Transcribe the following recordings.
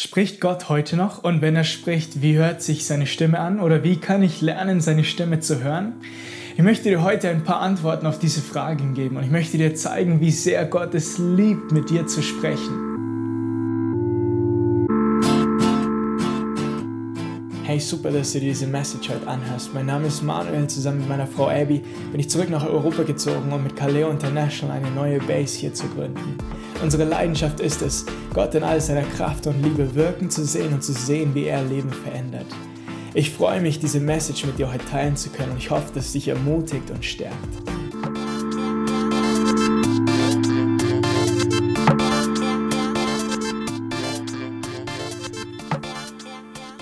Spricht Gott heute noch? Und wenn er spricht, wie hört sich seine Stimme an? Oder wie kann ich lernen, seine Stimme zu hören? Ich möchte dir heute ein paar Antworten auf diese Fragen geben und ich möchte dir zeigen, wie sehr Gott es liebt, mit dir zu sprechen. Hey, super, dass du diese Message heute anhörst. Mein Name ist Manuel. Zusammen mit meiner Frau Abby bin ich zurück nach Europa gezogen, um mit Kaleo International eine neue Base hier zu gründen. Unsere Leidenschaft ist es, Gott in all seiner Kraft und Liebe wirken zu sehen und zu sehen, wie er Leben verändert. Ich freue mich, diese Message mit dir heute teilen zu können und ich hoffe, dass es dich ermutigt und stärkt.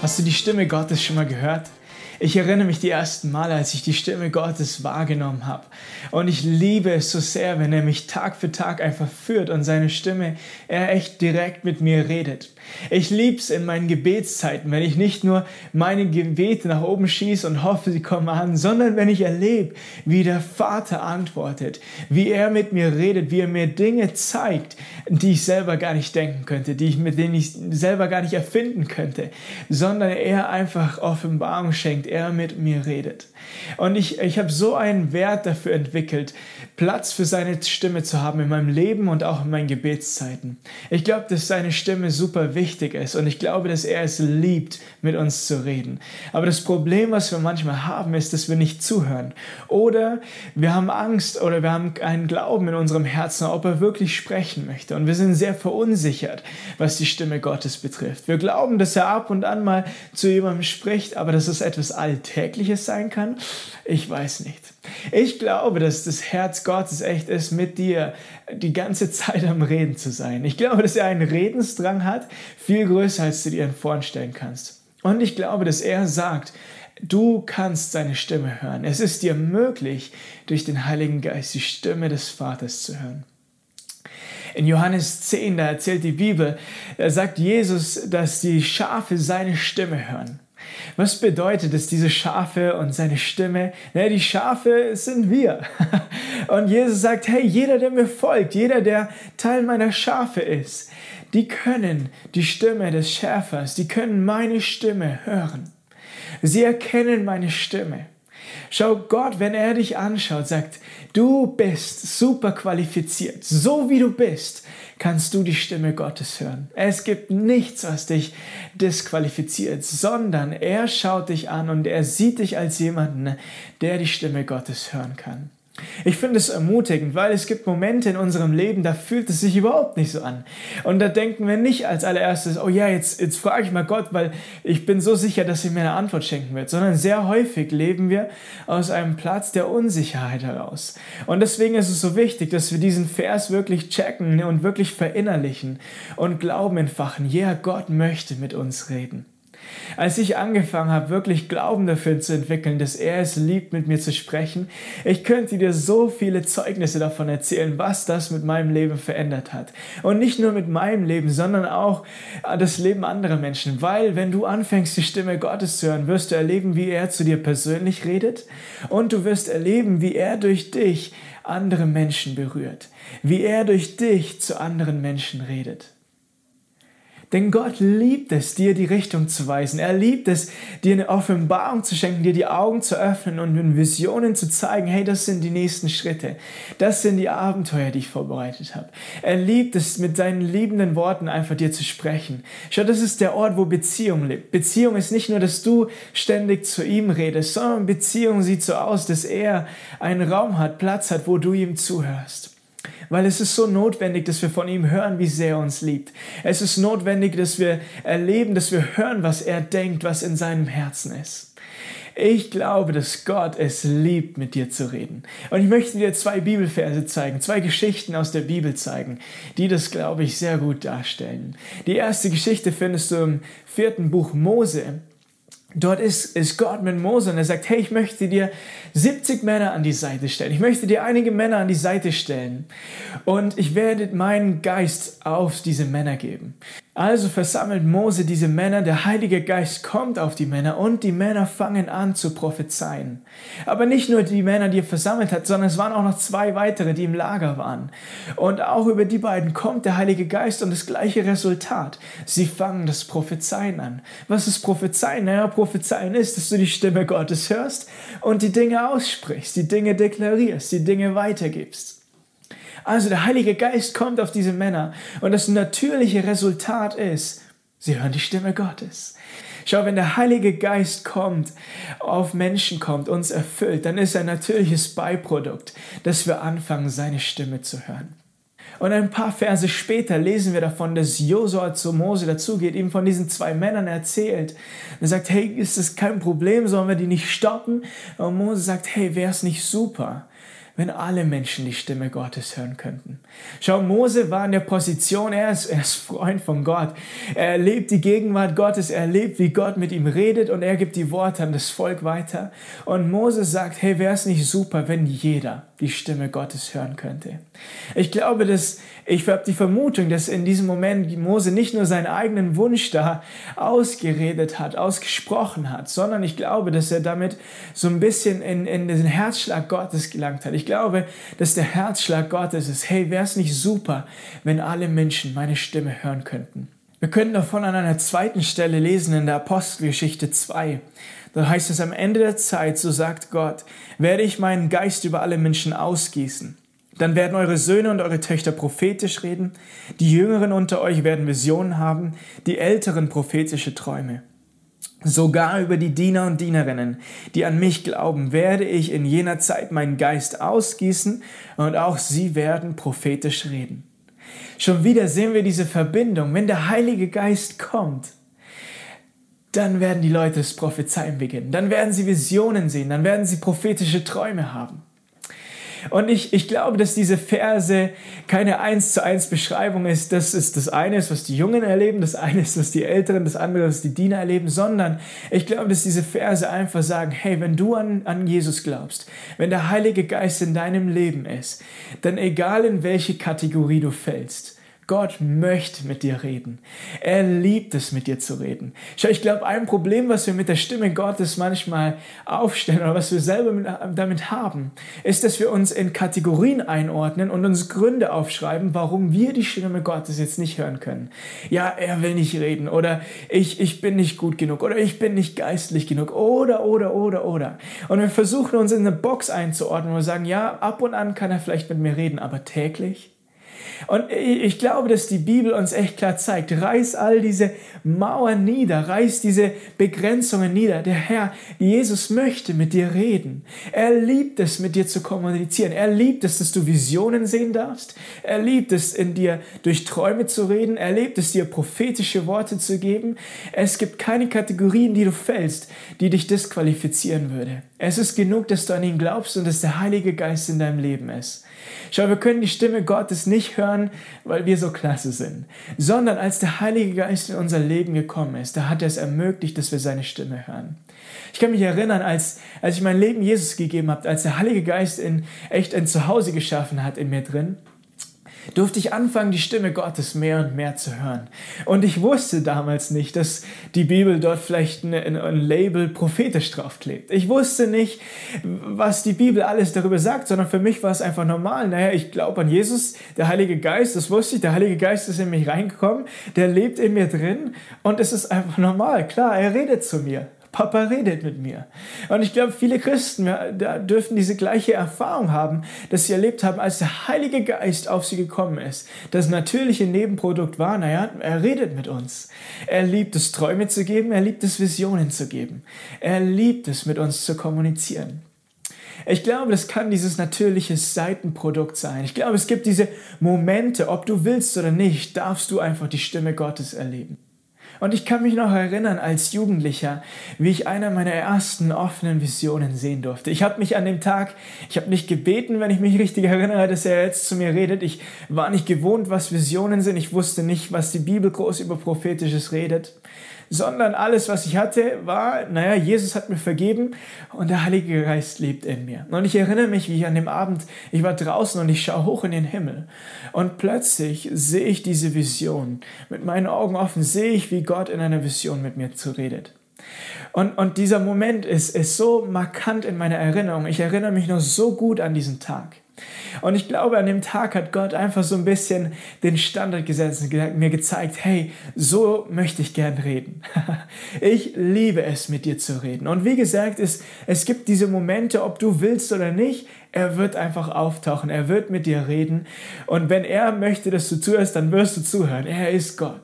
Hast du die Stimme Gottes schon mal gehört? Ich erinnere mich die ersten Male, als ich die Stimme Gottes wahrgenommen habe. Und ich liebe es so sehr, wenn er mich Tag für Tag einfach führt und seine Stimme, er echt direkt mit mir redet. Ich liebe es in meinen Gebetszeiten, wenn ich nicht nur meine Gebete nach oben schieße und hoffe, sie kommen an, sondern wenn ich erlebe, wie der Vater antwortet, wie er mit mir redet, wie er mir Dinge zeigt, die ich selber gar nicht denken könnte, die ich, mit denen ich selber gar nicht erfinden könnte, sondern er einfach Offenbarung schenkt, er mit mir redet. Und ich, ich habe so einen Wert dafür entwickelt, Platz für seine Stimme zu haben in meinem Leben und auch in meinen Gebetszeiten. Ich glaube, dass seine Stimme super wichtig ist und ich glaube, dass er es liebt, mit uns zu reden. Aber das Problem, was wir manchmal haben, ist, dass wir nicht zuhören. Oder wir haben Angst oder wir haben einen Glauben in unserem Herzen, ob er wirklich sprechen möchte. Und wir sind sehr verunsichert, was die Stimme Gottes betrifft. Wir glauben, dass er ab und an mal zu jemandem spricht, aber dass es etwas Alltägliches sein kann, ich weiß nicht. Ich glaube, dass das Herz Gottes echt ist, mit dir die ganze Zeit am Reden zu sein. Ich glaube, dass er einen Redensdrang hat, viel größer, als du dir vorstellen kannst. Und ich glaube, dass er sagt, du kannst seine Stimme hören. Es ist dir möglich, durch den Heiligen Geist die Stimme des Vaters zu hören. In Johannes 10, da erzählt die Bibel, da sagt Jesus, dass die Schafe seine Stimme hören. Was bedeutet es, diese Schafe und seine Stimme? Naja, die Schafe sind wir. Und Jesus sagt, hey, jeder, der mir folgt, jeder, der Teil meiner Schafe ist, die können die Stimme des Schäfers, die können meine Stimme hören. Sie erkennen meine Stimme. Schau, Gott, wenn er dich anschaut, sagt, du bist super qualifiziert, so wie du bist kannst du die Stimme Gottes hören. Es gibt nichts, was dich disqualifiziert, sondern er schaut dich an und er sieht dich als jemanden, der die Stimme Gottes hören kann. Ich finde es ermutigend, weil es gibt Momente in unserem Leben, da fühlt es sich überhaupt nicht so an. Und da denken wir nicht als allererstes, oh ja, jetzt, jetzt frage ich mal Gott, weil ich bin so sicher, dass er mir eine Antwort schenken wird, sondern sehr häufig leben wir aus einem Platz der Unsicherheit heraus. Und deswegen ist es so wichtig, dass wir diesen Vers wirklich checken und wirklich verinnerlichen und Glauben entfachen. Ja, Gott möchte mit uns reden. Als ich angefangen habe, wirklich Glauben dafür zu entwickeln, dass er es liebt, mit mir zu sprechen, ich könnte dir so viele Zeugnisse davon erzählen, was das mit meinem Leben verändert hat. Und nicht nur mit meinem Leben, sondern auch das Leben anderer Menschen. Weil wenn du anfängst, die Stimme Gottes zu hören, wirst du erleben, wie er zu dir persönlich redet und du wirst erleben, wie er durch dich andere Menschen berührt, wie er durch dich zu anderen Menschen redet. Denn Gott liebt es, dir die Richtung zu weisen. Er liebt es, dir eine Offenbarung zu schenken, dir die Augen zu öffnen und in Visionen zu zeigen, hey, das sind die nächsten Schritte. Das sind die Abenteuer, die ich vorbereitet habe. Er liebt es, mit seinen liebenden Worten einfach dir zu sprechen. Schau, das ist der Ort, wo Beziehung lebt. Beziehung ist nicht nur, dass du ständig zu ihm redest, sondern Beziehung sieht so aus, dass er einen Raum hat, Platz hat, wo du ihm zuhörst. Weil es ist so notwendig, dass wir von ihm hören, wie sehr er uns liebt. Es ist notwendig, dass wir erleben, dass wir hören, was er denkt, was in seinem Herzen ist. Ich glaube, dass Gott es liebt, mit dir zu reden. Und ich möchte dir zwei Bibelverse zeigen, zwei Geschichten aus der Bibel zeigen, die das, glaube ich, sehr gut darstellen. Die erste Geschichte findest du im vierten Buch Mose. Dort ist, ist Gott mit Mose und er sagt, hey, ich möchte dir 70 Männer an die Seite stellen. Ich möchte dir einige Männer an die Seite stellen. Und ich werde meinen Geist auf diese Männer geben. Also versammelt Mose diese Männer, der Heilige Geist kommt auf die Männer und die Männer fangen an zu prophezeien. Aber nicht nur die Männer, die er versammelt hat, sondern es waren auch noch zwei weitere, die im Lager waren. Und auch über die beiden kommt der Heilige Geist und das gleiche Resultat. Sie fangen das Prophezeien an. Was ist Prophezeien? Naja, Prophezeien ist, dass du die Stimme Gottes hörst und die Dinge aussprichst, die Dinge deklarierst, die Dinge weitergibst. Also der Heilige Geist kommt auf diese Männer und das natürliche Resultat ist, sie hören die Stimme Gottes. Schau, wenn der Heilige Geist kommt, auf Menschen kommt, uns erfüllt, dann ist ein natürliches Beiprodukt, dass wir anfangen, seine Stimme zu hören. Und ein paar Verse später lesen wir davon, dass Josua zu Mose dazugeht, ihm von diesen zwei Männern erzählt. Er sagt, hey, ist das kein Problem, sollen wir die nicht stoppen? Und Mose sagt, hey, wäre es nicht super, wenn alle Menschen die Stimme Gottes hören könnten. Schau, Mose war in der Position, er ist, er ist Freund von Gott. Er erlebt die Gegenwart Gottes, er erlebt, wie Gott mit ihm redet und er gibt die Worte an das Volk weiter. Und Mose sagt, hey, wäre es nicht super, wenn jeder die Stimme Gottes hören könnte. Ich glaube, dass ich habe die Vermutung, dass in diesem Moment Mose nicht nur seinen eigenen Wunsch da ausgeredet hat, ausgesprochen hat, sondern ich glaube, dass er damit so ein bisschen in, in den Herzschlag Gottes gelangt hat. Ich glaube, dass der Herzschlag Gottes ist, hey, wäre es nicht super, wenn alle Menschen meine Stimme hören könnten. Wir können davon an einer zweiten Stelle lesen in der Apostelgeschichte 2. Da heißt es am Ende der Zeit, so sagt Gott, werde ich meinen Geist über alle Menschen ausgießen. Dann werden eure Söhne und eure Töchter prophetisch reden, die Jüngeren unter euch werden Visionen haben, die Älteren prophetische Träume. Sogar über die Diener und Dienerinnen, die an mich glauben, werde ich in jener Zeit meinen Geist ausgießen und auch sie werden prophetisch reden. Schon wieder sehen wir diese Verbindung. Wenn der Heilige Geist kommt, dann werden die Leute das Prophezeien beginnen. Dann werden sie Visionen sehen. Dann werden sie prophetische Träume haben. Und ich, ich glaube, dass diese Verse keine eins zu eins Beschreibung ist, dass es das eine ist, was die Jungen erleben, das eine ist, was die Älteren, das andere, was die Diener erleben, sondern ich glaube, dass diese Verse einfach sagen, hey, wenn du an, an Jesus glaubst, wenn der Heilige Geist in deinem Leben ist, dann egal in welche Kategorie du fällst, Gott möchte mit dir reden. Er liebt es, mit dir zu reden. Schau, ich glaube, ein Problem, was wir mit der Stimme Gottes manchmal aufstellen oder was wir selber mit, damit haben, ist, dass wir uns in Kategorien einordnen und uns Gründe aufschreiben, warum wir die Stimme Gottes jetzt nicht hören können. Ja, er will nicht reden oder ich, ich bin nicht gut genug oder ich bin nicht geistlich genug oder, oder, oder, oder. Und wir versuchen uns in eine Box einzuordnen und sagen, ja, ab und an kann er vielleicht mit mir reden, aber täglich? Und ich glaube, dass die Bibel uns echt klar zeigt, reiß all diese Mauern nieder, reiß diese Begrenzungen nieder. Der Herr, Jesus möchte mit dir reden. Er liebt es, mit dir zu kommunizieren. Er liebt es, dass du Visionen sehen darfst. Er liebt es, in dir durch Träume zu reden. Er liebt es, dir prophetische Worte zu geben. Es gibt keine Kategorien, die du fällst, die dich disqualifizieren würde. Es ist genug, dass du an ihn glaubst und dass der Heilige Geist in deinem Leben ist. Schau, wir können die Stimme Gottes nicht hören, weil wir so klasse sind, sondern als der Heilige Geist in unser Leben gekommen ist, da hat er es ermöglicht, dass wir seine Stimme hören. Ich kann mich erinnern, als, als ich mein Leben Jesus gegeben habe, als der Heilige Geist in echt ein Zuhause geschaffen hat in mir drin, durfte ich anfangen, die Stimme Gottes mehr und mehr zu hören. Und ich wusste damals nicht, dass die Bibel dort vielleicht ein, ein Label prophetisch draufklebt. Ich wusste nicht, was die Bibel alles darüber sagt, sondern für mich war es einfach normal. Naja, ich glaube an Jesus, der Heilige Geist, das wusste ich, der Heilige Geist ist in mich reingekommen, der lebt in mir drin und es ist einfach normal. Klar, er redet zu mir. Papa redet mit mir. Und ich glaube, viele Christen da dürfen diese gleiche Erfahrung haben, dass sie erlebt haben, als der Heilige Geist auf sie gekommen ist. Das natürliche Nebenprodukt war, naja, er redet mit uns. Er liebt es, Träume zu geben, er liebt es, Visionen zu geben. Er liebt es, mit uns zu kommunizieren. Ich glaube, das kann dieses natürliche Seitenprodukt sein. Ich glaube, es gibt diese Momente, ob du willst oder nicht, darfst du einfach die Stimme Gottes erleben. Und ich kann mich noch erinnern als Jugendlicher, wie ich einer meiner ersten offenen Visionen sehen durfte. Ich habe mich an dem Tag, ich habe nicht gebeten, wenn ich mich richtig erinnere, dass er jetzt zu mir redet. Ich war nicht gewohnt, was Visionen sind. Ich wusste nicht, was die Bibel groß über prophetisches redet sondern alles, was ich hatte, war, naja, Jesus hat mir vergeben und der Heilige Geist lebt in mir. Und ich erinnere mich, wie ich an dem Abend, ich war draußen und ich schaue hoch in den Himmel und plötzlich sehe ich diese Vision. Mit meinen Augen offen sehe ich, wie Gott in einer Vision mit mir zu redet. Und, und dieser Moment ist, ist so markant in meiner Erinnerung. Ich erinnere mich noch so gut an diesen Tag. Und ich glaube, an dem Tag hat Gott einfach so ein bisschen den Standard gesetzt und mir gezeigt, hey, so möchte ich gern reden. ich liebe es, mit dir zu reden. Und wie gesagt, es, es gibt diese Momente, ob du willst oder nicht, er wird einfach auftauchen, er wird mit dir reden. Und wenn er möchte, dass du zuhörst, dann wirst du zuhören. Er ist Gott.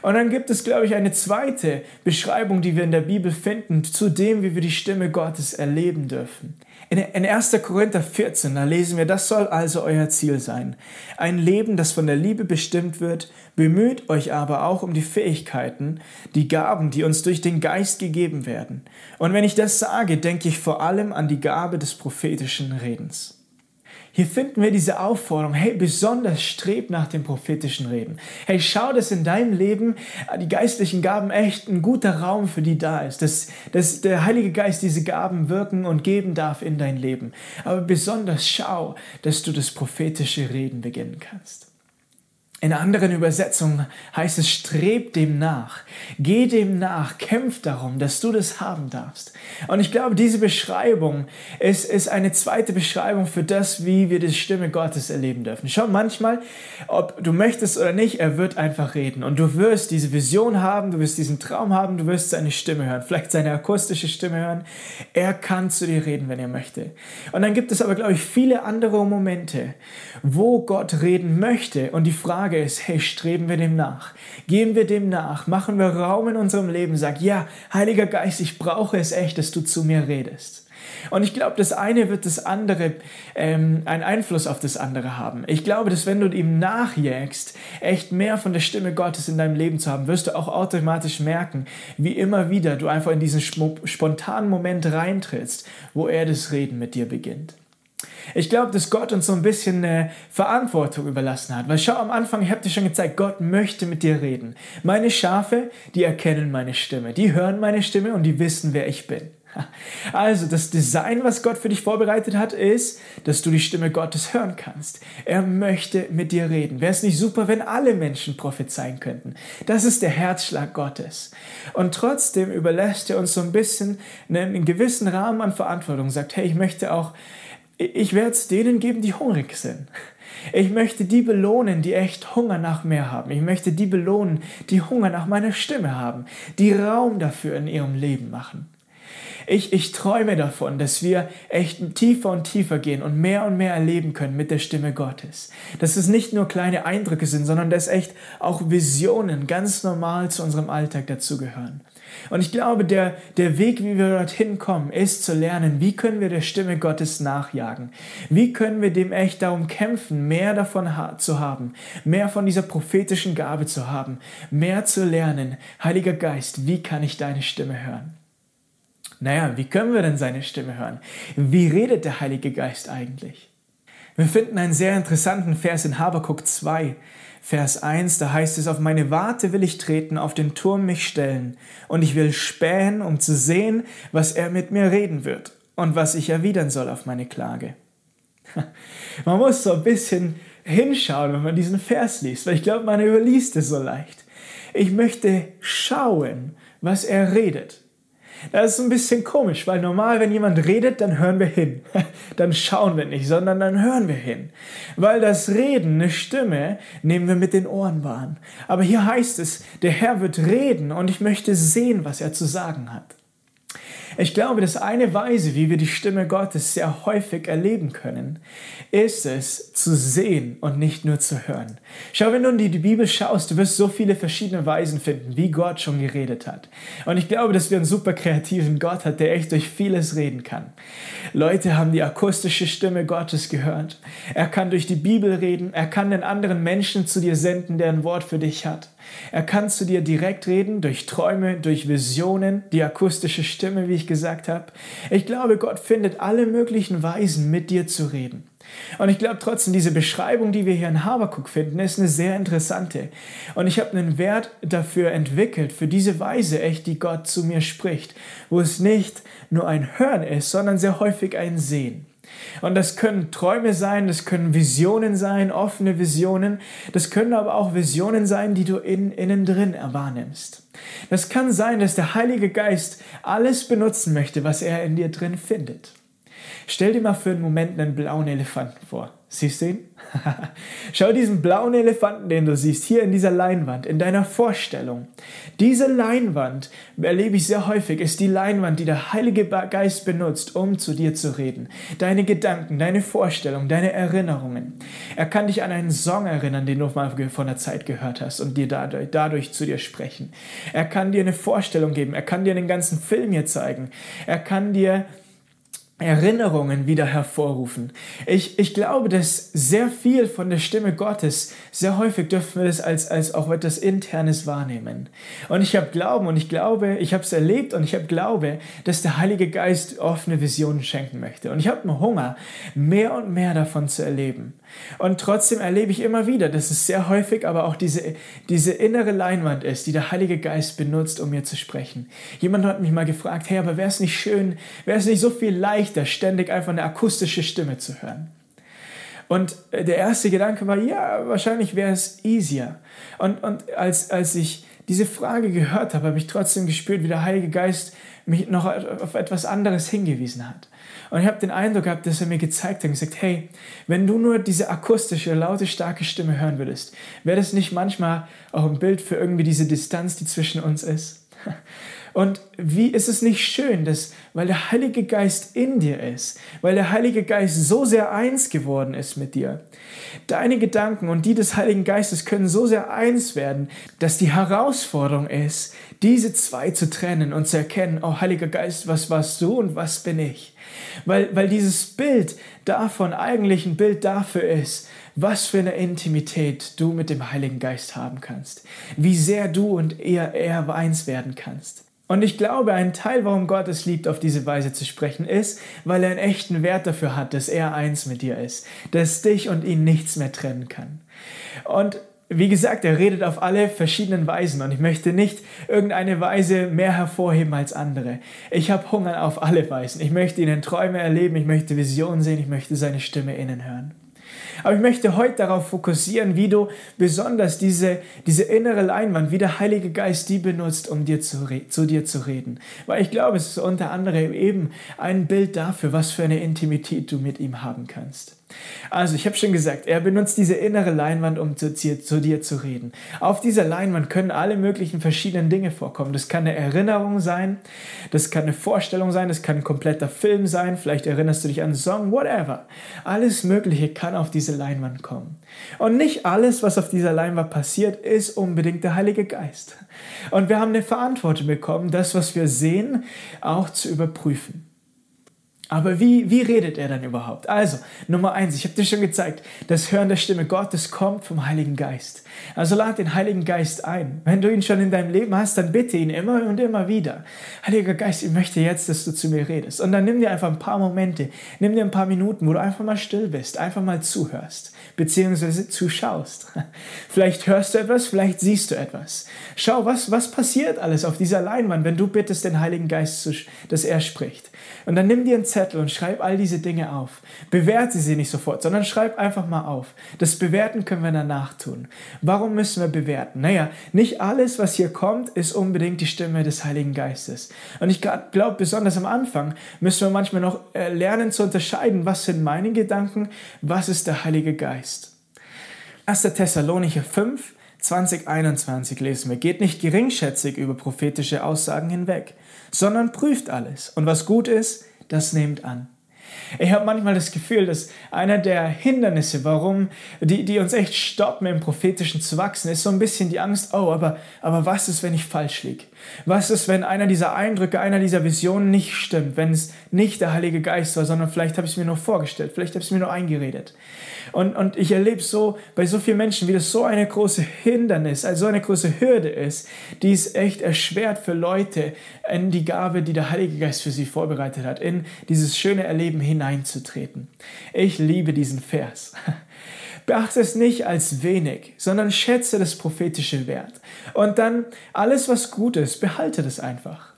Und dann gibt es, glaube ich, eine zweite Beschreibung, die wir in der Bibel finden, zu dem, wie wir die Stimme Gottes erleben dürfen. In 1. Korinther 14, da lesen wir, das soll also euer Ziel sein. Ein Leben, das von der Liebe bestimmt wird, bemüht euch aber auch um die Fähigkeiten, die Gaben, die uns durch den Geist gegeben werden. Und wenn ich das sage, denke ich vor allem an die Gabe des prophetischen Redens. Hier finden wir diese Aufforderung, hey, besonders streb nach dem prophetischen Reden. Hey, schau, dass in deinem Leben äh, die geistlichen Gaben echt ein guter Raum für die da ist, dass, dass der Heilige Geist diese Gaben wirken und geben darf in dein Leben. Aber besonders schau, dass du das prophetische Reden beginnen kannst. In anderen Übersetzungen heißt es, streb dem nach, geh dem nach, kämpf darum, dass du das haben darfst. Und ich glaube, diese Beschreibung ist, ist eine zweite Beschreibung für das, wie wir die Stimme Gottes erleben dürfen. Schau, manchmal, ob du möchtest oder nicht, er wird einfach reden. Und du wirst diese Vision haben, du wirst diesen Traum haben, du wirst seine Stimme hören, vielleicht seine akustische Stimme hören. Er kann zu dir reden, wenn er möchte. Und dann gibt es aber, glaube ich, viele andere Momente, wo Gott reden möchte. Und die Frage, Frage ist, hey, streben wir dem nach? Gehen wir dem nach? Machen wir Raum in unserem Leben? Sag, ja, Heiliger Geist, ich brauche es echt, dass du zu mir redest. Und ich glaube, das eine wird das andere, ähm, einen Einfluss auf das andere haben. Ich glaube, dass wenn du ihm nachjägst, echt mehr von der Stimme Gottes in deinem Leben zu haben, wirst du auch automatisch merken, wie immer wieder du einfach in diesen spontanen Moment reintrittst, wo er das Reden mit dir beginnt. Ich glaube, dass Gott uns so ein bisschen eine Verantwortung überlassen hat. Weil schau, am Anfang, ich habe dir schon gezeigt, Gott möchte mit dir reden. Meine Schafe, die erkennen meine Stimme. Die hören meine Stimme und die wissen, wer ich bin. Also das Design, was Gott für dich vorbereitet hat, ist, dass du die Stimme Gottes hören kannst. Er möchte mit dir reden. Wäre es nicht super, wenn alle Menschen prophezeien könnten? Das ist der Herzschlag Gottes. Und trotzdem überlässt er uns so ein bisschen einen gewissen Rahmen an Verantwortung. Sagt, hey, ich möchte auch ich werde es denen geben, die hungrig sind. Ich möchte die belohnen, die echt Hunger nach mehr haben. Ich möchte die belohnen, die Hunger nach meiner Stimme haben, die Raum dafür in ihrem Leben machen. Ich, ich träume davon, dass wir echt tiefer und tiefer gehen und mehr und mehr erleben können mit der Stimme Gottes. Dass es nicht nur kleine Eindrücke sind, sondern dass echt auch Visionen ganz normal zu unserem Alltag dazugehören. Und ich glaube, der, der Weg, wie wir dorthin kommen, ist zu lernen, wie können wir der Stimme Gottes nachjagen? Wie können wir dem echt darum kämpfen, mehr davon ha zu haben, mehr von dieser prophetischen Gabe zu haben, mehr zu lernen? Heiliger Geist, wie kann ich deine Stimme hören? Naja, wie können wir denn seine Stimme hören? Wie redet der Heilige Geist eigentlich? Wir finden einen sehr interessanten Vers in Habakuk 2, Vers 1, da heißt es, auf meine Warte will ich treten, auf den Turm mich stellen, und ich will spähen, um zu sehen, was er mit mir reden wird und was ich erwidern soll auf meine Klage. Man muss so ein bisschen hinschauen, wenn man diesen Vers liest, weil ich glaube, man überliest es so leicht. Ich möchte schauen, was er redet. Das ist ein bisschen komisch, weil normal, wenn jemand redet, dann hören wir hin. Dann schauen wir nicht, sondern dann hören wir hin. Weil das Reden, eine Stimme, nehmen wir mit den Ohren wahr. Aber hier heißt es, der Herr wird reden und ich möchte sehen, was er zu sagen hat. Ich glaube, dass eine Weise, wie wir die Stimme Gottes sehr häufig erleben können, ist es zu sehen und nicht nur zu hören. Schau, wenn du in die, Bibel schaust, du wirst so viele verschiedene Weisen finden, wie Gott schon geredet hat. Und ich glaube, dass wir einen super kreativen Gott hat, der echt durch vieles reden kann. Leute haben die akustische Stimme Gottes gehört. Er kann durch die Bibel reden. Er kann den anderen Menschen zu dir senden, der ein Wort für dich hat. Er kann zu dir direkt reden, durch Träume, durch Visionen, die akustische Stimme, wie ich gesagt habe. Ich glaube, Gott findet alle möglichen Weisen, mit dir zu reden. Und ich glaube trotzdem, diese Beschreibung, die wir hier in Habakuk finden, ist eine sehr interessante. Und ich habe einen Wert dafür entwickelt, für diese Weise echt, die Gott zu mir spricht, wo es nicht nur ein Hören ist, sondern sehr häufig ein Sehen. Und das können Träume sein, das können Visionen sein, offene Visionen. Das können aber auch Visionen sein, die du in, innen drin wahrnimmst. Das kann sein, dass der Heilige Geist alles benutzen möchte, was er in dir drin findet. Stell dir mal für einen Moment einen blauen Elefanten vor. Siehst du ihn? Schau diesen blauen Elefanten, den du siehst, hier in dieser Leinwand, in deiner Vorstellung. Diese Leinwand, erlebe ich sehr häufig, ist die Leinwand, die der Heilige Geist benutzt, um zu dir zu reden. Deine Gedanken, deine Vorstellungen, deine Erinnerungen. Er kann dich an einen Song erinnern, den du mal von der Zeit gehört hast und dir dadurch, dadurch zu dir sprechen. Er kann dir eine Vorstellung geben. Er kann dir den ganzen Film hier zeigen. Er kann dir Erinnerungen wieder hervorrufen. Ich, ich glaube, dass sehr viel von der Stimme Gottes, sehr häufig dürfen wir das als, als auch etwas Internes wahrnehmen. Und ich habe Glauben und ich glaube, ich habe es erlebt und ich habe Glaube, dass der Heilige Geist offene Visionen schenken möchte. Und ich habe einen Hunger, mehr und mehr davon zu erleben. Und trotzdem erlebe ich immer wieder, dass es sehr häufig aber auch diese, diese innere Leinwand ist, die der Heilige Geist benutzt, um mir zu sprechen. Jemand hat mich mal gefragt, hey, aber wäre es nicht schön, wäre es nicht so viel leichter, ständig einfach eine akustische Stimme zu hören? Und äh, der erste Gedanke war, ja, wahrscheinlich wäre es easier. Und, und als, als ich diese Frage gehört habe, habe ich trotzdem gespürt, wie der Heilige Geist mich noch auf etwas anderes hingewiesen hat. Und ich habe den Eindruck gehabt, dass er mir gezeigt hat und gesagt, hey, wenn du nur diese akustische, laute, starke Stimme hören würdest, wäre das nicht manchmal auch ein Bild für irgendwie diese Distanz, die zwischen uns ist? Und wie ist es nicht schön, dass, weil der Heilige Geist in dir ist, weil der Heilige Geist so sehr eins geworden ist mit dir, deine Gedanken und die des Heiligen Geistes können so sehr eins werden, dass die Herausforderung ist, diese zwei zu trennen und zu erkennen, oh Heiliger Geist, was warst du und was bin ich? Weil, weil dieses Bild davon eigentlich ein Bild dafür ist, was für eine Intimität du mit dem Heiligen Geist haben kannst, wie sehr du und er, er eins werden kannst. Und ich glaube, ein Teil, warum Gott es liebt, auf diese Weise zu sprechen, ist, weil er einen echten Wert dafür hat, dass er eins mit dir ist, dass dich und ihn nichts mehr trennen kann. Und wie gesagt, er redet auf alle verschiedenen Weisen und ich möchte nicht irgendeine Weise mehr hervorheben als andere. Ich habe Hunger auf alle Weisen. Ich möchte ihn in Träume erleben, ich möchte Visionen sehen, ich möchte seine Stimme innen hören. Aber ich möchte heute darauf fokussieren, wie du besonders diese, diese innere Leinwand, wie der Heilige Geist die benutzt, um dir zu, zu dir zu reden. Weil ich glaube, es ist unter anderem eben ein Bild dafür, was für eine Intimität du mit ihm haben kannst. Also, ich habe schon gesagt, er benutzt diese innere Leinwand, um zu, zu, dir zu reden. Auf dieser Leinwand können alle möglichen verschiedenen Dinge vorkommen. Das kann eine Erinnerung sein, das kann eine Vorstellung sein, das kann ein kompletter Film sein, vielleicht erinnerst du dich an einen Song, whatever. Alles Mögliche kann auf diese Leinwand kommen. Und nicht alles, was auf dieser Leinwand passiert, ist unbedingt der Heilige Geist. Und wir haben eine Verantwortung bekommen, das, was wir sehen, auch zu überprüfen. Aber wie, wie redet er dann überhaupt? Also, Nummer eins, ich habe dir schon gezeigt, das Hören der Stimme Gottes kommt vom Heiligen Geist. Also lad den Heiligen Geist ein. Wenn du ihn schon in deinem Leben hast, dann bitte ihn immer und immer wieder. Heiliger Geist, ich möchte jetzt, dass du zu mir redest. Und dann nimm dir einfach ein paar Momente, nimm dir ein paar Minuten, wo du einfach mal still bist, einfach mal zuhörst, beziehungsweise zuschaust. Vielleicht hörst du etwas, vielleicht siehst du etwas. Schau, was, was passiert alles auf dieser Leinwand, wenn du bittest den Heiligen Geist, dass er spricht. Und dann nimm dir einen Zettel und schreib all diese Dinge auf. Bewerte sie nicht sofort, sondern schreib einfach mal auf. Das Bewerten können wir danach tun. Warum müssen wir bewerten? Naja, nicht alles, was hier kommt, ist unbedingt die Stimme des Heiligen Geistes. Und ich glaube, besonders am Anfang müssen wir manchmal noch äh, lernen zu unterscheiden, was sind meine Gedanken, was ist der Heilige Geist. 1. Thessalonicher 5, 2021 lesen wir, geht nicht geringschätzig über prophetische Aussagen hinweg, sondern prüft alles. Und was gut ist, das nehmt an. Ich habe manchmal das Gefühl, dass einer der Hindernisse, warum, die, die uns echt stoppen, im Prophetischen zu wachsen, ist so ein bisschen die Angst, oh, aber, aber was ist, wenn ich falsch liege? Was ist, wenn einer dieser Eindrücke, einer dieser Visionen nicht stimmt, wenn es nicht der Heilige Geist war, sondern vielleicht habe ich es mir nur vorgestellt, vielleicht habe ich es mir nur eingeredet. Und, und ich erlebe so bei so vielen Menschen, wie das so eine große Hindernis, also so eine große Hürde ist, die es echt erschwert für Leute, in die Gabe, die der Heilige Geist für sie vorbereitet hat, in dieses schöne Erleben hineinzutreten. Ich liebe diesen Vers. Beachte es nicht als wenig, sondern schätze das prophetische Wert. Und dann alles, was gut ist, behalte das einfach.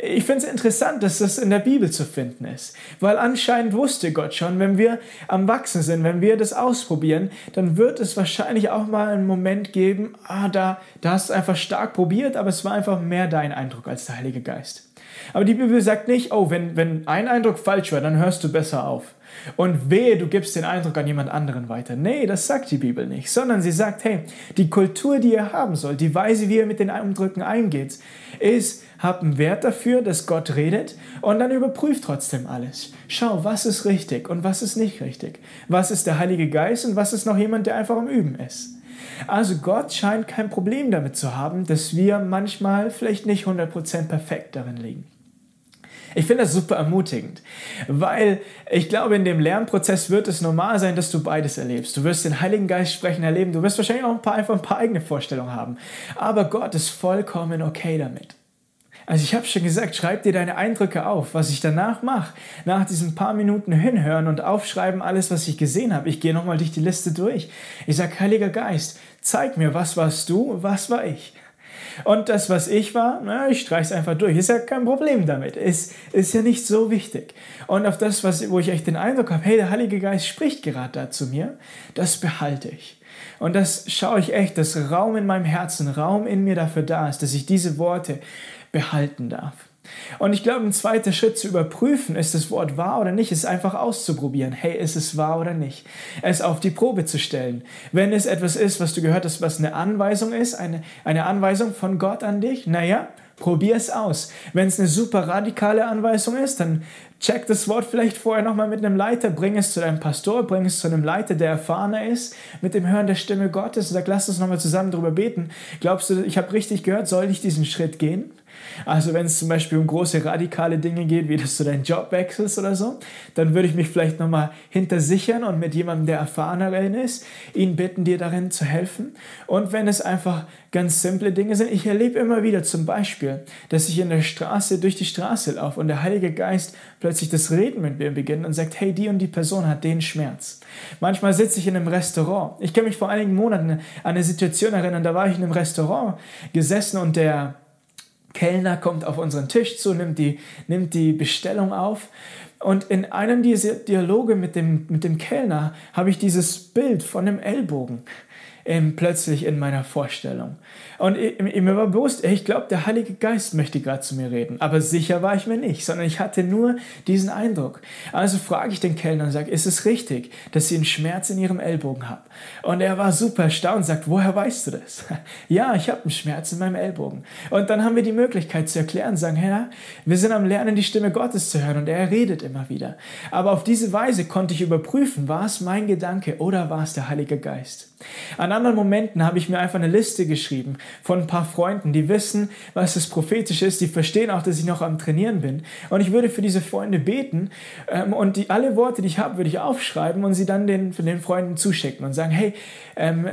Ich finde es interessant, dass das in der Bibel zu finden ist, weil anscheinend wusste Gott schon, wenn wir am Wachsen sind, wenn wir das ausprobieren, dann wird es wahrscheinlich auch mal einen Moment geben, ah, da, da hast du einfach stark probiert, aber es war einfach mehr dein Eindruck als der Heilige Geist. Aber die Bibel sagt nicht, oh, wenn, wenn ein Eindruck falsch war, dann hörst du besser auf. Und wehe, du gibst den Eindruck an jemand anderen weiter. Nee, das sagt die Bibel nicht, sondern sie sagt, hey, die Kultur, die ihr haben sollt, die Weise, wie ihr mit den Eindrücken eingeht, ist, habt einen Wert dafür, dass Gott redet und dann überprüft trotzdem alles. Schau, was ist richtig und was ist nicht richtig. Was ist der Heilige Geist und was ist noch jemand, der einfach am Üben ist. Also Gott scheint kein Problem damit zu haben, dass wir manchmal vielleicht nicht 100% perfekt darin liegen. Ich finde das super ermutigend, weil ich glaube, in dem Lernprozess wird es normal sein, dass du beides erlebst. Du wirst den Heiligen Geist sprechen erleben, du wirst wahrscheinlich auch ein paar, einfach ein paar eigene Vorstellungen haben. Aber Gott ist vollkommen okay damit. Also ich habe schon gesagt, schreib dir deine Eindrücke auf. Was ich danach mache, nach diesen paar Minuten hinhören und aufschreiben alles, was ich gesehen habe. Ich gehe nochmal durch die Liste durch. Ich sage, Heiliger Geist, zeig mir, was warst du, was war ich. Und das, was ich war, na, ich streiche es einfach durch. Ist ja kein Problem damit. Ist, ist ja nicht so wichtig. Und auf das, was, wo ich echt den Eindruck habe, hey, der Heilige Geist spricht gerade da zu mir, das behalte ich. Und das schaue ich echt, dass Raum in meinem Herzen, Raum in mir dafür da ist, dass ich diese Worte behalten darf. Und ich glaube, ein zweiter Schritt zu überprüfen, ist das Wort wahr oder nicht, ist einfach auszuprobieren. Hey, ist es wahr oder nicht? Es auf die Probe zu stellen. Wenn es etwas ist, was du gehört hast, was eine Anweisung ist, eine, eine Anweisung von Gott an dich, naja, probier es aus. Wenn es eine super radikale Anweisung ist, dann check das Wort vielleicht vorher nochmal mit einem Leiter, bring es zu deinem Pastor, bring es zu einem Leiter, der erfahrener ist, mit dem Hören der Stimme Gottes und sag, lass uns nochmal zusammen darüber beten. Glaubst du, ich habe richtig gehört, soll ich diesen Schritt gehen? Also wenn es zum Beispiel um große radikale Dinge geht, wie dass du deinen Job wechselst oder so, dann würde ich mich vielleicht nochmal hintersichern und mit jemandem, der erfahrener ist, ihn bitten, dir darin zu helfen. Und wenn es einfach ganz simple Dinge sind, ich erlebe immer wieder zum Beispiel, dass ich in der Straße durch die Straße laufe und der Heilige Geist plötzlich das Reden mit mir beginnt und sagt, hey, die und die Person hat den Schmerz. Manchmal sitze ich in einem Restaurant. Ich kann mich vor einigen Monaten an eine Situation erinnern, da war ich in einem Restaurant gesessen und der Kellner kommt auf unseren Tisch zu, nimmt die, nimmt die Bestellung auf. Und in einem dieser Dialoge mit dem, mit dem Kellner habe ich dieses Bild von einem Ellbogen ähm, plötzlich in meiner Vorstellung. Und mir war bewusst, ich glaube, der Heilige Geist möchte gerade zu mir reden. Aber sicher war ich mir nicht, sondern ich hatte nur diesen Eindruck. Also frage ich den Kellner und sage, ist es richtig, dass Sie einen Schmerz in Ihrem Ellbogen haben? Und er war super erstaunt und sagt, woher weißt du das? ja, ich habe einen Schmerz in meinem Ellbogen. Und dann haben wir die Möglichkeit zu erklären, sagen, Herr, wir sind am Lernen, die Stimme Gottes zu hören und er redet immer wieder. Aber auf diese Weise konnte ich überprüfen, war es mein Gedanke oder war es der Heilige Geist? An anderen Momenten habe ich mir einfach eine Liste geschrieben von ein paar Freunden, die wissen, was das prophetisch ist, die verstehen auch, dass ich noch am Trainieren bin. Und ich würde für diese Freunde beten ähm, und die, alle Worte, die ich habe, würde ich aufschreiben und sie dann den, den Freunden zuschicken und sagen, hey, ähm,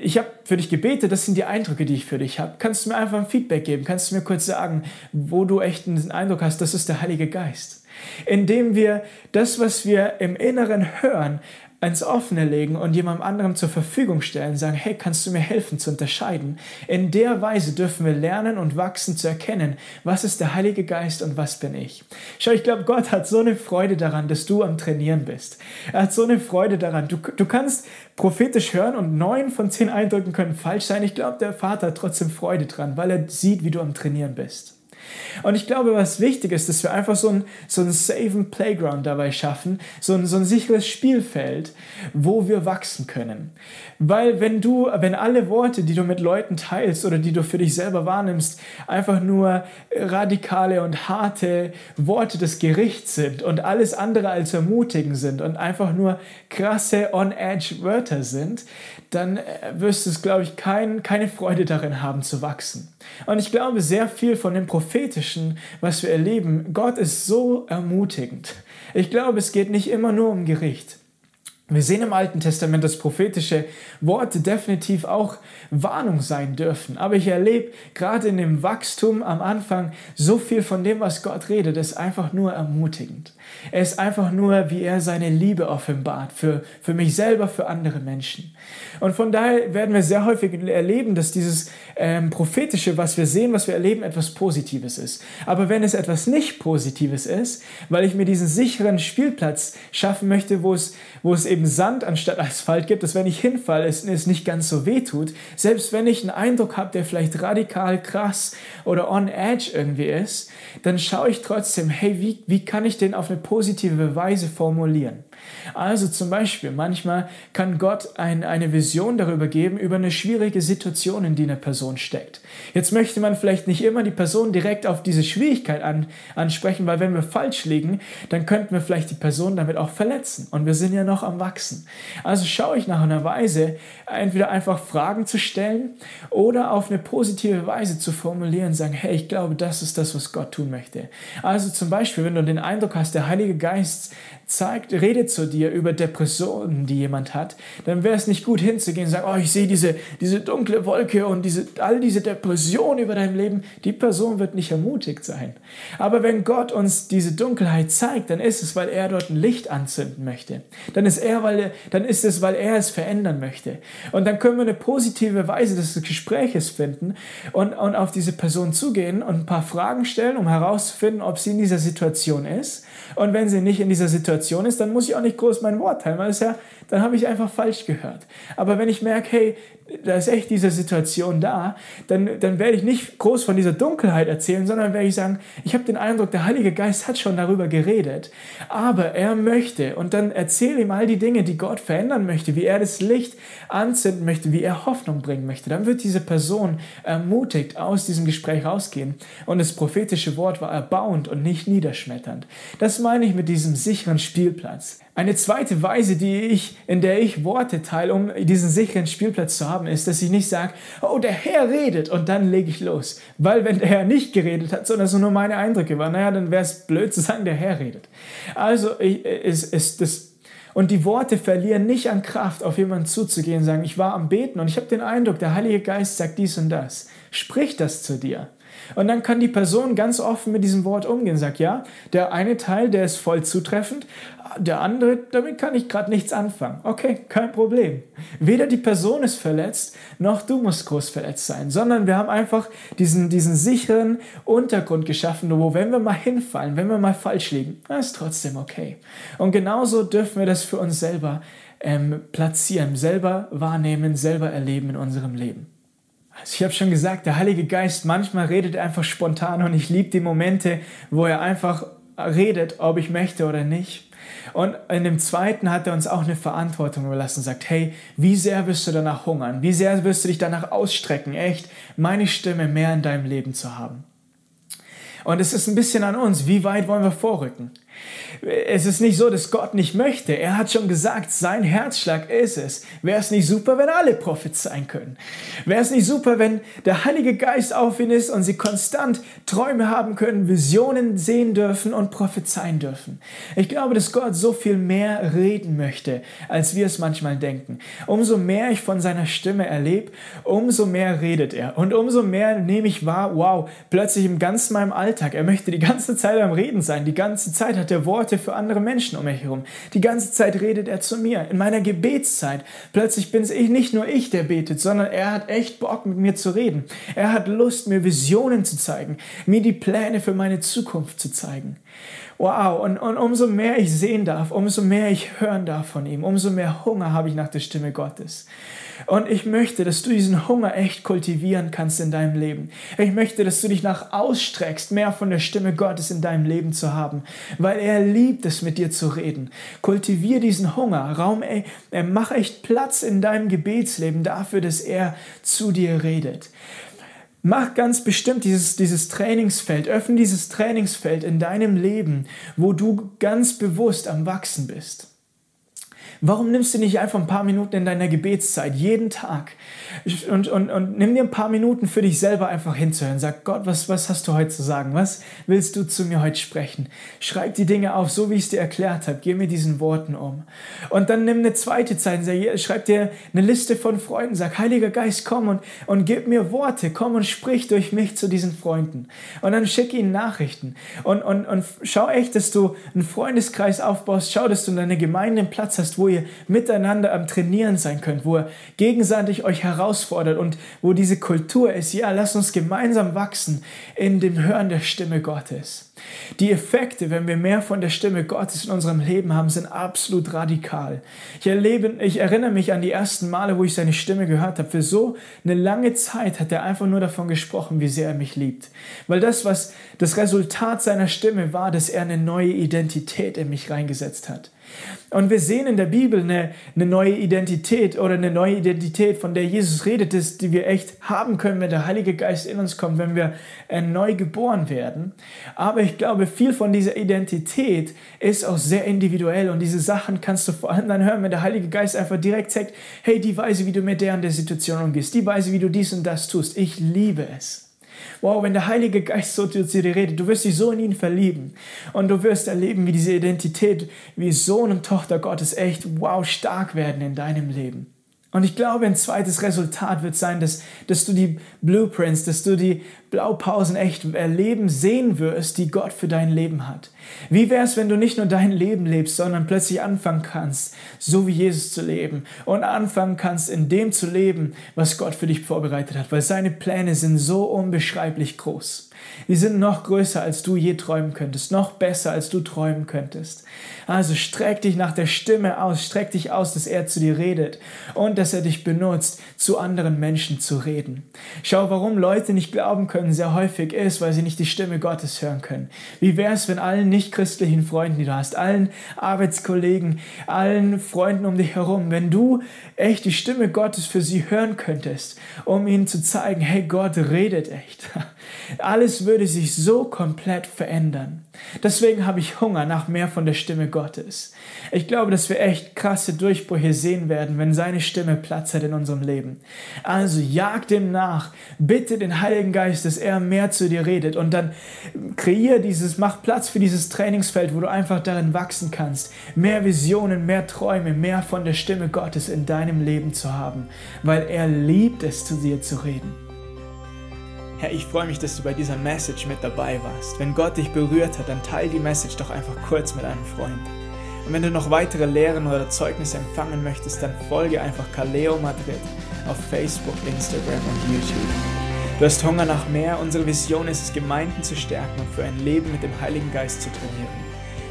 ich habe für dich gebetet, das sind die Eindrücke, die ich für dich habe. Kannst du mir einfach ein Feedback geben? Kannst du mir kurz sagen, wo du echt einen Eindruck hast, das ist der Heilige Geist? Indem wir das, was wir im Inneren hören, ins Offene legen und jemandem anderem zur Verfügung stellen, sagen, hey, kannst du mir helfen zu unterscheiden? In der Weise dürfen wir lernen und wachsen zu erkennen, was ist der Heilige Geist und was bin ich. Schau, ich glaube, Gott hat so eine Freude daran, dass du am Trainieren bist. Er hat so eine Freude daran. Du, du kannst prophetisch hören und neun von zehn Eindrücken können falsch sein. Ich glaube, der Vater hat trotzdem Freude dran, weil er sieht, wie du am Trainieren bist. Und ich glaube, was wichtig ist, dass wir einfach so einen so einen safen Playground dabei schaffen, so ein, so ein sicheres Spielfeld, wo wir wachsen können. Weil wenn du, wenn alle Worte, die du mit Leuten teilst oder die du für dich selber wahrnimmst, einfach nur radikale und harte Worte des Gerichts sind und alles andere als ermutigen sind und einfach nur krasse on-edge Wörter sind, dann äh, wirst du es, glaube ich, kein, keine Freude darin haben zu wachsen. Und ich glaube, sehr viel von dem Prophetischen, was wir erleben, Gott ist so ermutigend. Ich glaube, es geht nicht immer nur um Gericht. Wir sehen im Alten Testament, dass prophetische Worte definitiv auch Warnung sein dürfen. Aber ich erlebe gerade in dem Wachstum am Anfang so viel von dem, was Gott redet, ist einfach nur ermutigend. Er ist einfach nur, wie er seine Liebe offenbart für, für mich selber, für andere Menschen. Und von daher werden wir sehr häufig erleben, dass dieses ähm, prophetische, was wir sehen, was wir erleben, etwas Positives ist. Aber wenn es etwas nicht Positives ist, weil ich mir diesen sicheren Spielplatz schaffen möchte, wo es, wo es eben Sand anstatt Asphalt gibt, dass wenn ich hinfalle, es, es nicht ganz so weh tut, selbst wenn ich einen Eindruck habe, der vielleicht radikal krass oder on edge irgendwie ist, dann schaue ich trotzdem, hey, wie, wie kann ich den auf eine positive Weise formulieren? Also zum Beispiel, manchmal kann Gott ein, eine Vision darüber geben, über eine schwierige Situation, in die eine Person steckt. Jetzt möchte man vielleicht nicht immer die Person direkt auf diese Schwierigkeit an, ansprechen, weil wenn wir falsch liegen, dann könnten wir vielleicht die Person damit auch verletzen. Und wir sind ja noch am Wachsen. Also schaue ich nach einer Weise, entweder einfach Fragen zu stellen oder auf eine positive Weise zu formulieren, sagen, hey, ich glaube, das ist das, was Gott tun möchte. Also zum Beispiel, wenn du den Eindruck hast, der Heilige Geist zeigt, redet zu dir über Depressionen, die jemand hat, dann wäre es nicht gut hinzugehen und sagen, oh, ich sehe diese, diese dunkle Wolke und diese, all diese Depressionen über dein Leben. Die Person wird nicht ermutigt sein. Aber wenn Gott uns diese Dunkelheit zeigt, dann ist es, weil er dort ein Licht anzünden möchte. Dann ist, er, weil, dann ist es, weil er es verändern möchte. Und dann können wir eine positive Weise des Gespräches finden und, und auf diese Person zugehen und ein paar Fragen stellen, um herauszufinden, ob sie in dieser Situation ist. Und wenn sie nicht in dieser Situation ist, dann muss ich auch nicht groß mein Wort teilen, ja, dann habe ich einfach falsch gehört. Aber wenn ich merke, hey, da ist echt diese Situation da, dann, dann werde ich nicht groß von dieser Dunkelheit erzählen, sondern werde ich sagen, ich habe den Eindruck, der Heilige Geist hat schon darüber geredet, aber er möchte und dann erzähle ihm all die Dinge, die Gott verändern möchte, wie er das Licht anzünden möchte, wie er Hoffnung bringen möchte. Dann wird diese Person ermutigt aus diesem Gespräch rausgehen und das prophetische Wort war erbauend und nicht niederschmetternd. Das meine ich mit diesem sicheren Spielplatz. Eine zweite Weise, die ich, in der ich Worte teile, um diesen sicheren Spielplatz zu haben, ist, dass ich nicht sage, oh, der Herr redet und dann lege ich los. Weil wenn der Herr nicht geredet hat, sondern so nur meine Eindrücke waren, naja, dann wäre es blöd zu sagen, der Herr redet. Also ist, ist das und die Worte verlieren nicht an Kraft, auf jemanden zuzugehen und sagen, ich war am Beten und ich habe den Eindruck, der Heilige Geist sagt dies und das. Sprich das zu dir. Und dann kann die Person ganz offen mit diesem Wort umgehen. Sagt, ja, der eine Teil, der ist voll zutreffend, der andere, damit kann ich gerade nichts anfangen. Okay, kein Problem. Weder die Person ist verletzt, noch du musst groß verletzt sein, sondern wir haben einfach diesen, diesen sicheren Untergrund geschaffen, wo wenn wir mal hinfallen, wenn wir mal falsch liegen, das ist trotzdem okay. Und genauso dürfen wir das für uns selber ähm, platzieren, selber wahrnehmen, selber erleben in unserem Leben. Also ich habe schon gesagt, der Heilige Geist, manchmal redet er einfach spontan und ich liebe die Momente, wo er einfach redet, ob ich möchte oder nicht. Und in dem zweiten hat er uns auch eine Verantwortung überlassen sagt, hey, wie sehr wirst du danach hungern? Wie sehr wirst du dich danach ausstrecken, echt meine Stimme mehr in deinem Leben zu haben? Und es ist ein bisschen an uns, wie weit wollen wir vorrücken? Es ist nicht so, dass Gott nicht möchte. Er hat schon gesagt, sein Herzschlag ist es. Wäre es nicht super, wenn alle prophezeien können? Wäre es nicht super, wenn der Heilige Geist auf ihnen ist und sie konstant Träume haben können, Visionen sehen dürfen und prophezeien dürfen? Ich glaube, dass Gott so viel mehr reden möchte, als wir es manchmal denken. Umso mehr ich von seiner Stimme erlebe, umso mehr redet er. Und umso mehr nehme ich wahr, wow, plötzlich im ganzen meinem Alltag, er möchte die ganze Zeit am Reden sein. Die ganze Zeit hat er Worte für andere Menschen um mich herum. Die ganze Zeit redet er zu mir. In meiner Gebetszeit plötzlich bin es nicht nur ich, der betet, sondern er hat echt Bock mit mir zu reden. Er hat Lust, mir Visionen zu zeigen, mir die Pläne für meine Zukunft zu zeigen. Wow, und, und umso mehr ich sehen darf, umso mehr ich hören darf von ihm, umso mehr Hunger habe ich nach der Stimme Gottes. Und ich möchte, dass du diesen Hunger echt kultivieren kannst in deinem Leben. Ich möchte, dass du dich nach ausstreckst, mehr von der Stimme Gottes in deinem Leben zu haben, weil er liebt es, mit dir zu reden. Kultivier diesen Hunger. Raum, ey, mach echt Platz in deinem Gebetsleben dafür, dass er zu dir redet. Mach ganz bestimmt dieses, dieses Trainingsfeld, öffne dieses Trainingsfeld in deinem Leben, wo du ganz bewusst am Wachsen bist. Warum nimmst du nicht einfach ein paar Minuten in deiner Gebetszeit, jeden Tag, und, und, und nimm dir ein paar Minuten für dich selber einfach hinzuhören. Sag, Gott, was, was hast du heute zu sagen? Was willst du zu mir heute sprechen? Schreib die Dinge auf, so wie ich es dir erklärt habe. Geh mir diesen Worten um. Und dann nimm eine zweite Zeit, schreib dir eine Liste von Freunden. Sag, Heiliger Geist, komm und, und gib mir Worte. Komm und sprich durch mich zu diesen Freunden. Und dann schick ihnen Nachrichten. Und, und, und schau echt, dass du einen Freundeskreis aufbaust. Schau, dass du in deiner Gemeinde einen Platz hast, wo ihr miteinander am Trainieren sein könnt, wo ihr gegenseitig euch herausfordert und wo diese Kultur ist, ja, lass uns gemeinsam wachsen in dem Hören der Stimme Gottes. Die Effekte, wenn wir mehr von der Stimme Gottes in unserem Leben haben, sind absolut radikal. Ich, erlebe, ich erinnere mich an die ersten Male, wo ich seine Stimme gehört habe. Für so eine lange Zeit hat er einfach nur davon gesprochen, wie sehr er mich liebt. Weil das, was das Resultat seiner Stimme war, dass er eine neue Identität in mich reingesetzt hat. Und wir sehen in der Bibel eine, eine neue Identität oder eine neue Identität, von der Jesus redet, ist, die wir echt haben können, wenn der Heilige Geist in uns kommt, wenn wir äh, neu geboren werden. Aber ich glaube, viel von dieser Identität ist auch sehr individuell und diese Sachen kannst du vor allem dann hören, wenn der Heilige Geist einfach direkt sagt, hey, die Weise, wie du mit der und der Situation umgehst, die Weise, wie du dies und das tust, ich liebe es. Wow, wenn der Heilige Geist so zu dir redet, du wirst dich so in ihn verlieben und du wirst erleben, wie diese Identität, wie Sohn und Tochter Gottes echt, wow, stark werden in deinem Leben. Und ich glaube, ein zweites Resultat wird sein, dass, dass du die Blueprints, dass du die Blaupausen echt erleben, sehen wirst, die Gott für dein Leben hat. Wie wäre es, wenn du nicht nur dein Leben lebst, sondern plötzlich anfangen kannst, so wie Jesus zu leben und anfangen kannst, in dem zu leben, was Gott für dich vorbereitet hat, weil seine Pläne sind so unbeschreiblich groß. Die sind noch größer, als du je träumen könntest, noch besser, als du träumen könntest. Also streck dich nach der Stimme aus, streck dich aus, dass er zu dir redet und dass er dich benutzt, zu anderen Menschen zu reden. Schau, warum Leute nicht glauben können, sehr häufig ist, weil sie nicht die Stimme Gottes hören können. Wie wäre es, wenn allen nicht-christlichen Freunden, die du hast, allen Arbeitskollegen, allen Freunden um dich herum, wenn du echt die Stimme Gottes für sie hören könntest, um ihnen zu zeigen, hey, Gott redet echt. Alles würde sich so komplett verändern. Deswegen habe ich Hunger nach mehr von der Stimme Gottes. Ich glaube, dass wir echt krasse Durchbrüche sehen werden, wenn seine Stimme Platz hat in unserem Leben. Also jag dem nach, bitte den Heiligen Geist, dass er mehr zu dir redet und dann kreier dieses, mach Platz für dieses Trainingsfeld, wo du einfach darin wachsen kannst, mehr Visionen, mehr Träume, mehr von der Stimme Gottes in deinem Leben zu haben, weil er liebt es, zu dir zu reden. Herr, ich freue mich, dass du bei dieser Message mit dabei warst. Wenn Gott dich berührt hat, dann teile die Message doch einfach kurz mit einem Freund. Und wenn du noch weitere Lehren oder Zeugnisse empfangen möchtest, dann folge einfach Kaleo Madrid auf Facebook, Instagram und YouTube. Du hast Hunger nach mehr. Unsere Vision ist es, Gemeinden zu stärken und für ein Leben mit dem Heiligen Geist zu trainieren.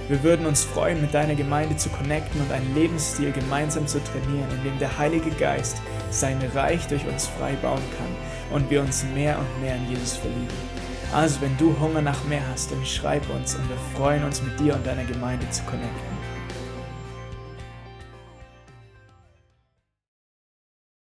Wir würden uns freuen, mit deiner Gemeinde zu connecten und einen Lebensstil gemeinsam zu trainieren, in dem der Heilige Geist sein Reich durch uns frei bauen kann und wir uns mehr und mehr in Jesus verlieben. Also wenn du Hunger nach mehr hast, dann schreib uns und wir freuen uns mit dir und deiner Gemeinde zu connecten.